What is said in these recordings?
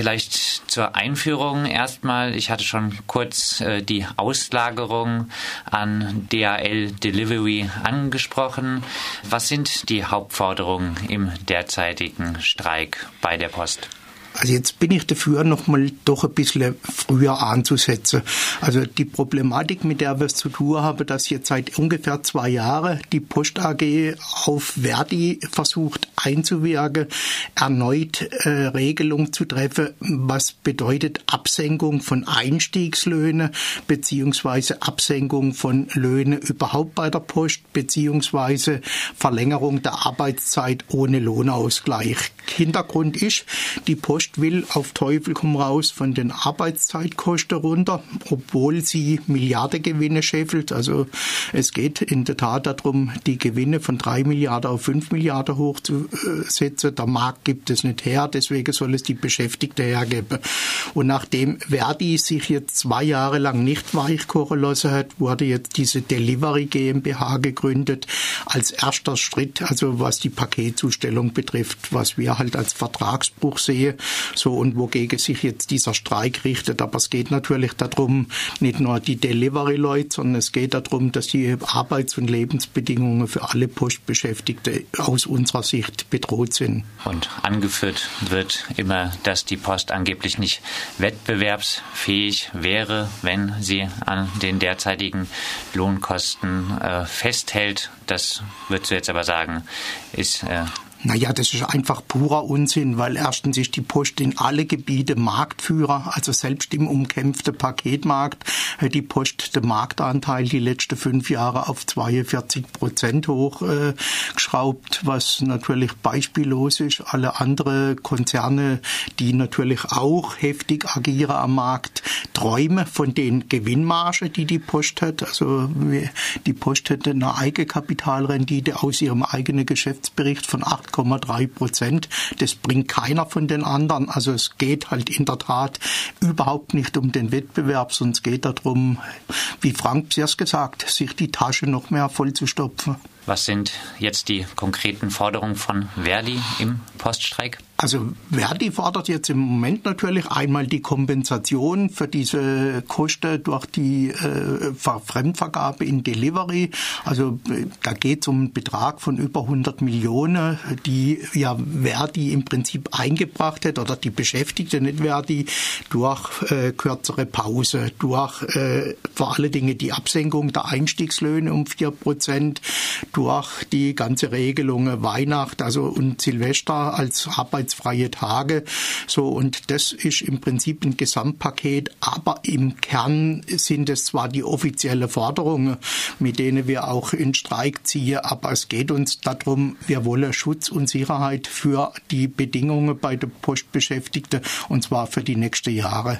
Vielleicht zur Einführung erstmal. Ich hatte schon kurz äh, die Auslagerung an DAL Delivery angesprochen. Was sind die Hauptforderungen im derzeitigen Streik bei der Post? Also jetzt bin ich dafür, nochmal doch ein bisschen früher anzusetzen. Also die Problematik, mit der wir es zu tun haben, dass jetzt seit ungefähr zwei Jahren die Post AG auf Verdi versucht einzuwirken, erneut äh, Regelung zu treffen, was bedeutet Absenkung von Einstiegslöhnen beziehungsweise Absenkung von Löhnen überhaupt bei der Post beziehungsweise Verlängerung der Arbeitszeit ohne Lohnausgleich. Hintergrund ist, die Post Post will auf Teufel komm raus von den Arbeitszeitkosten runter, obwohl sie Milliardengewinne scheffelt. Also es geht in der Tat darum, die Gewinne von drei Milliarden auf fünf Milliarden hochzusetzen. Der Markt gibt es nicht her, deswegen soll es die Beschäftigten hergeben. Und nachdem Verdi sich jetzt zwei Jahre lang nicht weichkochen lassen hat, wurde jetzt diese Delivery GmbH gegründet als erster Schritt, also was die Paketzustellung betrifft, was wir halt als Vertragsbruch sehen. So und wogegen sich jetzt dieser Streik richtet. Aber es geht natürlich darum, nicht nur die Delivery-Leute, sondern es geht darum, dass die Arbeits- und Lebensbedingungen für alle Postbeschäftigte aus unserer Sicht bedroht sind. Und angeführt wird immer, dass die Post angeblich nicht wettbewerbsfähig wäre, wenn sie an den derzeitigen Lohnkosten äh, festhält. Das würdest du jetzt aber sagen, ist äh, naja, das ist einfach purer Unsinn, weil erstens ist die Post in alle Gebiete Marktführer, also selbst im umkämpften Paketmarkt hat die Post den Marktanteil die letzten fünf Jahre auf 42 Prozent hochgeschraubt, äh, was natürlich beispiellos ist. Alle andere Konzerne, die natürlich auch heftig agieren am Markt, träumen von den Gewinnmargen, die die Post hat. Also die Post hat eine Eigenkapitalrendite aus ihrem eigenen Geschäftsbericht von 8 8,3 Prozent. Das bringt keiner von den anderen. Also es geht halt in der Tat überhaupt nicht um den Wettbewerb, sondern es geht darum, wie Frank zuerst gesagt, sich die Tasche noch mehr voll zu stopfen. Was sind jetzt die konkreten Forderungen von Verdi im Poststreik? Also Verdi fordert jetzt im Moment natürlich einmal die Kompensation für diese Kosten durch die äh, Fremdvergabe in Delivery. Also äh, da geht es um einen Betrag von über 100 Millionen, die ja Verdi im Prinzip eingebracht hat oder die Beschäftigte nicht Verdi durch äh, kürzere Pause, durch äh, vor allen Dingen die Absenkung der Einstiegslöhne um vier Prozent, durch die ganze Regelung Weihnacht also und Silvester als Arbeits arbeitsfreie Tage. So, und das ist im Prinzip ein Gesamtpaket, aber im Kern sind es zwar die offiziellen Forderungen, mit denen wir auch in Streik ziehen, aber es geht uns darum, wir wollen Schutz und Sicherheit für die Bedingungen bei den Postbeschäftigten und zwar für die nächsten Jahre.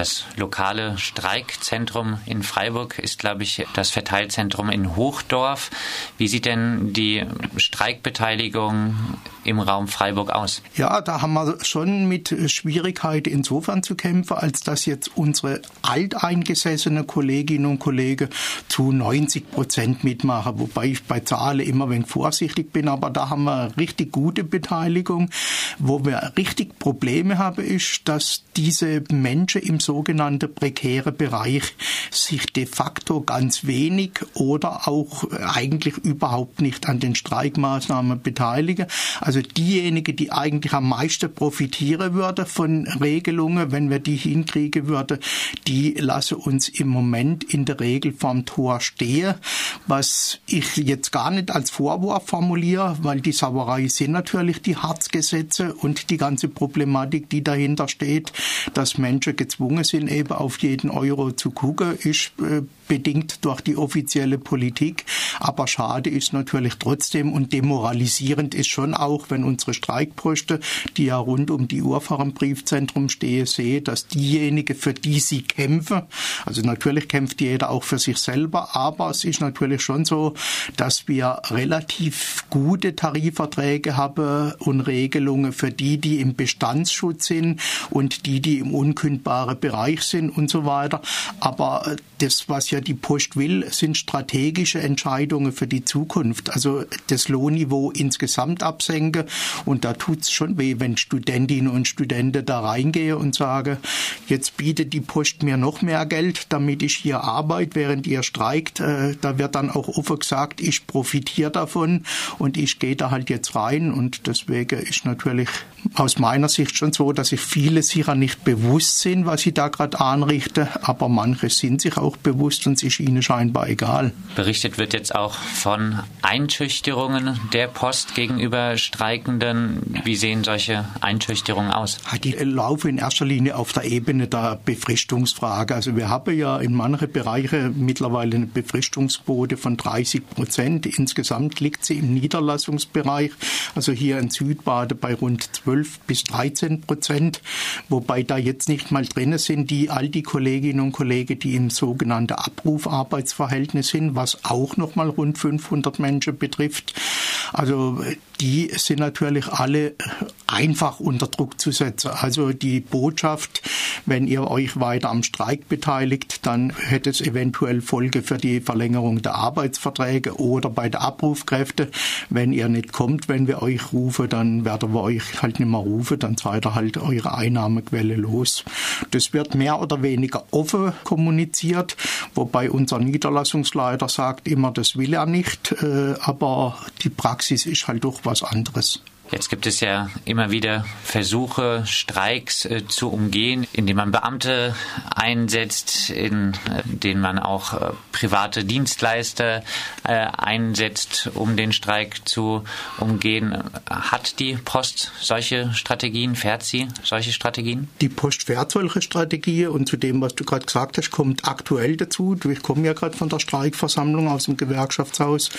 Das lokale Streikzentrum in Freiburg ist, glaube ich, das Verteilzentrum in Hochdorf. Wie sieht denn die Streikbeteiligung im Raum Freiburg aus? Ja, da haben wir schon mit Schwierigkeit insofern zu kämpfen, als dass jetzt unsere alteingesessene Kolleginnen und Kollegen zu 90 Prozent mitmachen, wobei ich bei Zahlen immer ein wenig vorsichtig bin, aber da haben wir richtig gute Beteiligung. Wo wir richtig Probleme haben, ist, dass diese Menschen im sogenannten prekären Bereich sich de facto ganz wenig oder auch eigentlich überhaupt nicht an den Streikmaßnahmen beteiligen. Also diejenigen, die eigentlich am meisten profitieren würden von Regelungen, wenn wir die hinkriegen würden, die lassen uns im Moment in der Regel vom Tor stehen, was ich jetzt gar nicht als Vorwurf formuliere, weil die Sauerei sind natürlich die Harzgesetze und die ganze Problematik, die dahinter steht, dass Menschen gezwungen gezwungen sind, eben auf jeden Euro zu gucken, ist äh, bedingt durch die offizielle Politik. Aber schade ist natürlich trotzdem und demoralisierend ist schon auch, wenn unsere Streikbrüste, die ja rund um die Uhr vor dem Briefzentrum stehen, sehe, dass diejenigen, für die sie kämpfen, also natürlich kämpft jeder auch für sich selber, aber es ist natürlich schon so, dass wir relativ gute Tarifverträge haben und Regelungen für die, die im Bestandsschutz sind und die, die im unkündbaren Bereich sind und so weiter. Aber das, was ja die Post will, sind strategische Entscheidungen für die Zukunft. Also das Lohnniveau insgesamt absenken. Und da tut es schon weh, wenn Studentinnen und Studenten da reingehen und sagen, jetzt bietet die Post mir noch mehr Geld, damit ich hier arbeite, während ihr streikt. Äh, da wird dann auch offen gesagt, ich profitiere davon und ich gehe da halt jetzt rein. Und deswegen ist natürlich aus meiner Sicht schon so, dass sich viele sicher nicht bewusst sind, was sie da gerade anrichten, aber manche sind sich auch bewusst und es ist ihnen scheinbar egal. Berichtet wird jetzt auch von Einschüchterungen der Post gegenüber Streikenden. Wie sehen solche Einschüchterungen aus? Die laufen in erster Linie auf der Ebene der Befristungsfrage. Also wir haben ja in manchen Bereichen mittlerweile eine Befristungsquote von 30 Prozent. Insgesamt liegt sie im Niederlassungsbereich, also hier in Südbaden bei rund 12 bis 13 Prozent, wobei da jetzt nicht mal drin sind die all die Kolleginnen und Kollegen, die im sogenannten Abrufarbeitsverhältnis sind, was auch noch mal rund 500 Menschen betrifft. Also die sind natürlich alle einfach unter Druck zu setzen. Also die Botschaft, wenn ihr euch weiter am Streik beteiligt, dann hätte es eventuell Folge für die Verlängerung der Arbeitsverträge oder bei der Abrufkräfte. Wenn ihr nicht kommt, wenn wir euch rufen, dann werden wir euch halt nicht mehr rufen, dann seid ihr halt eure Einnahmequelle los. Das wird mehr oder weniger offen kommuniziert, wobei unser Niederlassungsleiter sagt immer, das will er nicht, äh, aber die Praxis ist halt doch was anderes. Jetzt gibt es ja immer wieder Versuche, Streiks äh, zu umgehen, indem man Beamte einsetzt, in äh, denen man auch äh, private Dienstleister äh, einsetzt, um den Streik zu umgehen. Hat die Post solche Strategien? Fährt sie solche Strategien? Die Post fährt solche Strategien und zu dem, was du gerade gesagt hast, kommt aktuell dazu. Ich komme ja gerade von der Streikversammlung aus dem Gewerkschaftshaus.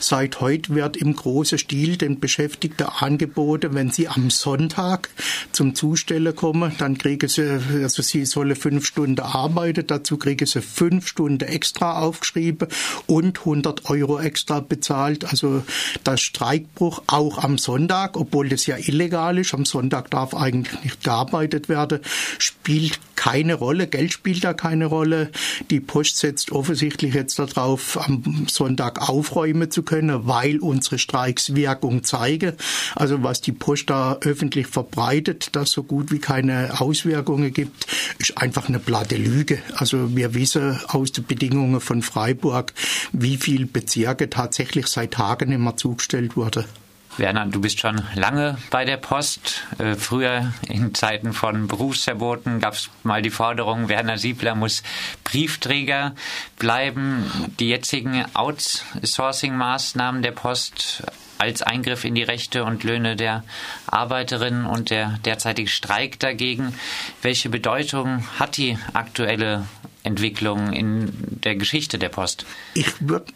Seit heute wird im großen Stil den Beschäftigten Angebote, wenn sie am Sonntag zum Zustellen kommen, dann kriegen sie, also sie sollen fünf Stunden arbeiten, dazu kriegen sie fünf Stunden extra aufgeschrieben und 100 Euro extra bezahlt. Also der Streikbruch auch am Sonntag, obwohl das ja illegal ist, am Sonntag darf eigentlich nicht gearbeitet werden, spielt keine Rolle, Geld spielt da keine Rolle. Die Post setzt offensichtlich jetzt darauf, am Sonntag aufräumen zu können, weil unsere Streiks Wirkung zeigen. Also was die Post da öffentlich verbreitet, das so gut wie keine Auswirkungen gibt, ist einfach eine platte Lüge. Also wir wissen aus den Bedingungen von Freiburg, wie viel Bezirke tatsächlich seit Tagen immer zugestellt wurde. Werner, du bist schon lange bei der Post. Äh, früher in Zeiten von Berufsverboten gab es mal die Forderung, Werner Siebler muss Briefträger bleiben. Die jetzigen Outsourcing-Maßnahmen der Post als Eingriff in die Rechte und Löhne der Arbeiterinnen und der derzeitige Streik dagegen. Welche Bedeutung hat die aktuelle Entwicklung in der Geschichte der Post? Ich würde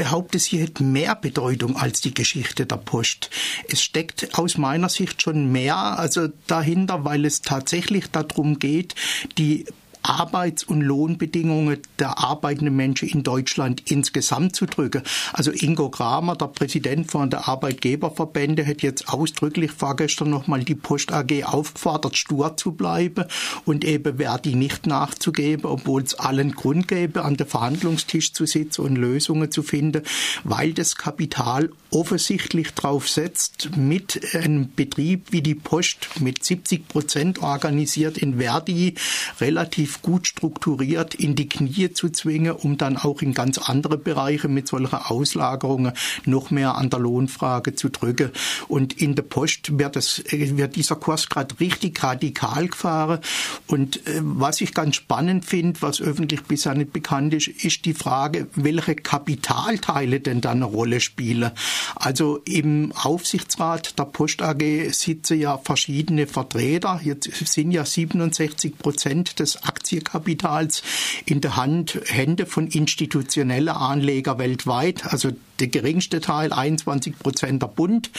behaupte, sie hat mehr Bedeutung als die Geschichte der Post. Es steckt aus meiner Sicht schon mehr also dahinter, weil es tatsächlich darum geht, die Arbeits- und Lohnbedingungen der arbeitenden Menschen in Deutschland insgesamt zu drücken. Also Ingo Kramer, der Präsident von der Arbeitgeberverbände, hat jetzt ausdrücklich vorgestern nochmal die Post AG aufgefordert, stur zu bleiben und eben Verdi nicht nachzugeben, obwohl es allen Grund gäbe, an der Verhandlungstisch zu sitzen und Lösungen zu finden, weil das Kapital offensichtlich drauf setzt, mit einem Betrieb wie die Post mit 70 Prozent organisiert in Verdi relativ gut strukturiert in die Knie zu zwingen, um dann auch in ganz andere Bereiche mit solchen Auslagerungen noch mehr an der Lohnfrage zu drücken. Und in der Post wird, das, wird dieser Kurs gerade richtig radikal gefahren. Und äh, was ich ganz spannend finde, was öffentlich bisher nicht bekannt ist, ist die Frage, welche Kapitalteile denn da eine Rolle spielen. Also im Aufsichtsrat der Post AG sitzen ja verschiedene Vertreter. Jetzt sind ja 67 Prozent des Aktien Aktienkapitals in der Hand, Hände von institutioneller Anleger weltweit. Also der geringste Teil, 21 Prozent der Bund,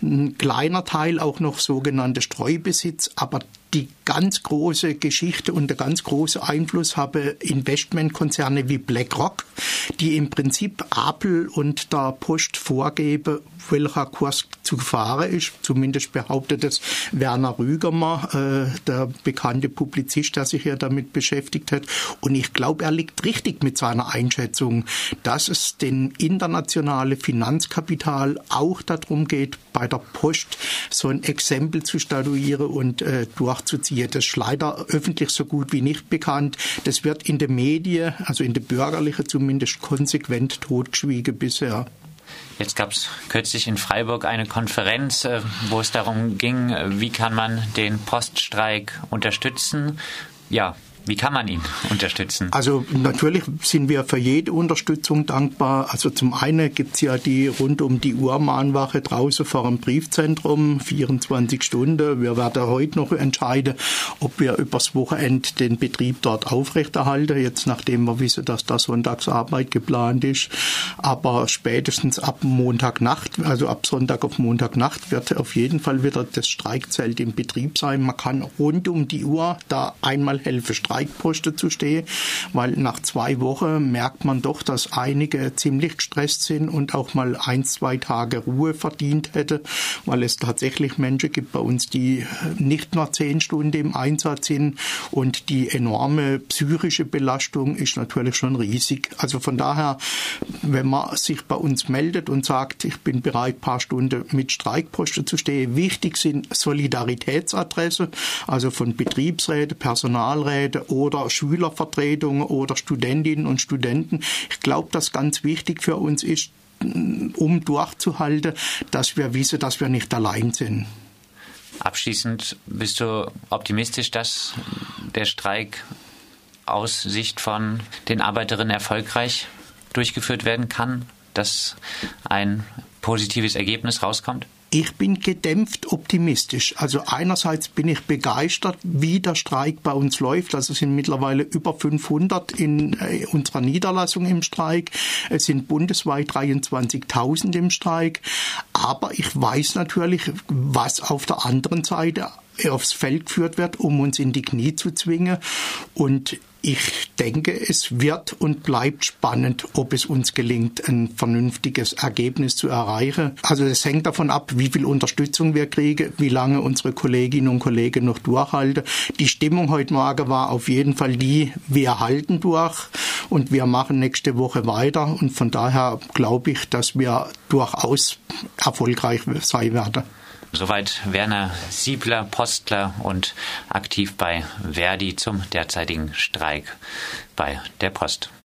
ein kleiner Teil auch noch sogenannte Streubesitz, aber die ganz große Geschichte und der ganz große Einfluss habe Investmentkonzerne wie BlackRock, die im Prinzip Apple und der Post vorgeben, welcher Kurs zu fahren ist. Zumindest behauptet es Werner Rügemer, äh, der bekannte Publizist, der sich ja damit beschäftigt hat. Und ich glaube, er liegt richtig mit seiner Einschätzung, dass es den internationale Finanzkapital auch darum geht, bei der Post so ein Exempel zu statuieren und äh, durch nachzuziehen. Das ist leider öffentlich so gut wie nicht bekannt. Das wird in den Medien, also in den bürgerlichen zumindest, konsequent totgeschwiegen bisher. Jetzt gab es kürzlich in Freiburg eine Konferenz, äh, wo es darum ging, äh, wie kann man den Poststreik unterstützen. Ja, wie kann man ihn unterstützen? Also natürlich sind wir für jede Unterstützung dankbar. Also zum einen gibt es ja die rund um die Uhr Mahnwache draußen vor dem Briefzentrum, 24 Stunden. Wir werden heute noch entscheiden, ob wir übers Wochenende den Betrieb dort aufrechterhalten, jetzt nachdem wir wissen, dass da Sonntagsarbeit geplant ist. Aber spätestens ab Montagnacht, also ab Sonntag auf Montagnacht, wird auf jeden Fall wieder das Streikzelt im Betrieb sein. Man kann rund um die Uhr da einmal helfen streiken. Streikposten zu stehen, weil nach zwei Wochen merkt man doch, dass einige ziemlich gestresst sind und auch mal ein, zwei Tage Ruhe verdient hätte, weil es tatsächlich Menschen gibt bei uns, die nicht nur zehn Stunden im Einsatz sind und die enorme psychische Belastung ist natürlich schon riesig. Also von daher, wenn man sich bei uns meldet und sagt, ich bin bereit, ein paar Stunden mit Streikposten zu stehen, wichtig sind Solidaritätsadresse, also von Betriebsräte, Personalräte oder Schülervertretungen oder Studentinnen und Studenten. Ich glaube, dass ganz wichtig für uns ist, um durchzuhalten, dass wir wissen, dass wir nicht allein sind. Abschließend bist du optimistisch, dass der Streik aus Sicht von den Arbeiterinnen erfolgreich durchgeführt werden kann, dass ein positives Ergebnis rauskommt? Ich bin gedämpft optimistisch. Also einerseits bin ich begeistert, wie der Streik bei uns läuft. Also sind mittlerweile über 500 in äh, unserer Niederlassung im Streik. Es sind bundesweit 23.000 im Streik. Aber ich weiß natürlich, was auf der anderen Seite aufs Feld geführt wird, um uns in die Knie zu zwingen. Und ich denke, es wird und bleibt spannend, ob es uns gelingt, ein vernünftiges Ergebnis zu erreichen. Also es hängt davon ab, wie viel Unterstützung wir kriegen, wie lange unsere Kolleginnen und Kollegen noch durchhalten. Die Stimmung heute Morgen war auf jeden Fall die, wir halten durch und wir machen nächste Woche weiter. Und von daher glaube ich, dass wir durchaus erfolgreich sein werden. Soweit Werner Siebler, Postler und aktiv bei Verdi zum derzeitigen Streik bei der Post.